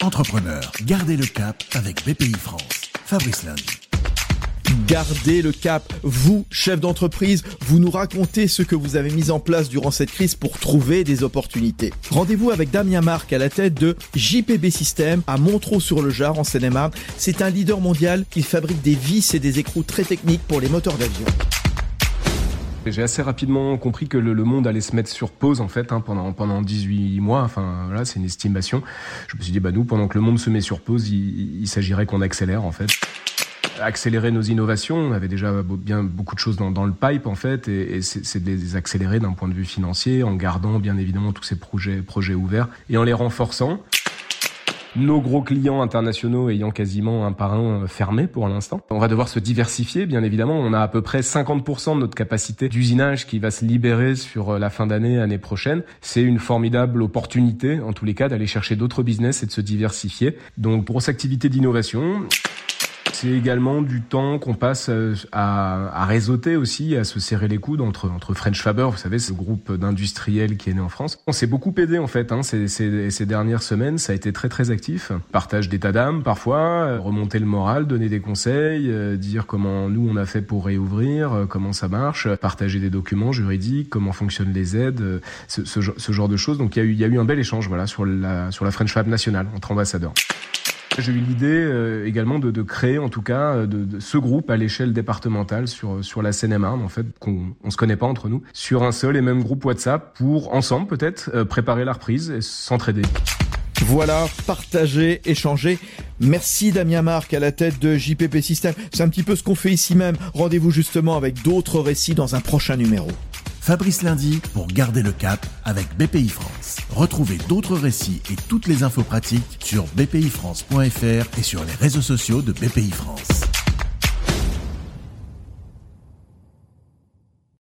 Entrepreneur, gardez le cap avec BPI France. Fabrice Lundi. Gardez le cap. Vous, chef d'entreprise, vous nous racontez ce que vous avez mis en place durant cette crise pour trouver des opportunités. Rendez-vous avec Damien Marc à la tête de JPB System à Montreux-sur-le-Jard en Seine-et-Marne. C'est un leader mondial qui fabrique des vis et des écrous très techniques pour les moteurs d'avion. J'ai assez rapidement compris que le, monde allait se mettre sur pause en fait hein, pendant pendant 18 mois. Enfin voilà, c'est une estimation. Je me suis dit bah nous pendant que le monde se met sur pause, il, s'agirait qu'on accélère en fait accélérer nos innovations. On avait déjà bien beaucoup de choses dans, dans le pipe en fait, et, et c'est de les accélérer d'un point de vue financier, en gardant bien évidemment tous ces projets projets ouverts et en les renforçant nos gros clients internationaux ayant quasiment un par un fermé pour l'instant. On va devoir se diversifier, bien évidemment. On a à peu près 50% de notre capacité d'usinage qui va se libérer sur euh, la fin d'année, année prochaine. C'est une formidable opportunité, en tous les cas, d'aller chercher d'autres business et de se diversifier. Donc, grosse activité d'innovation. C'est également du temps qu'on passe euh, à, à, réseauter aussi, à se serrer les coudes entre, entre French Faber, vous savez, ce groupe d'industriels qui est né en France. On s'est beaucoup aidé en fait hein, ces, ces, ces, dernières semaines, ça a été très très actif. Partage d'état d'âme parfois, euh, remonter le moral, donner des conseils, euh, dire comment nous on a fait pour réouvrir, comment ça marche, partager des documents juridiques, comment fonctionnent les aides, ce, ce, ce genre de choses. Donc il y a eu, y a eu un bel échange voilà sur la, sur la French Fab nationale entre ambassadeurs. J'ai eu l'idée euh, également de, de, créer, en tout cas, euh, de, de ce groupe à l'échelle départementale sur sur la Seine-et-Marne, en fait, qu'on on se connaît pas entre nous, sur un seul et même groupe WhatsApp pour ensemble peut-être euh, préparer la reprise et s'entraider. Voilà, partager, échanger. Merci Damien Marc à la tête de JPP System. C'est un petit peu ce qu'on fait ici même. Rendez-vous justement avec d'autres récits dans un prochain numéro. Fabrice Lundi pour garder le cap avec BPI France. Retrouvez d'autres récits et toutes les infos pratiques sur bpifrance.fr et sur les réseaux sociaux de BPI France.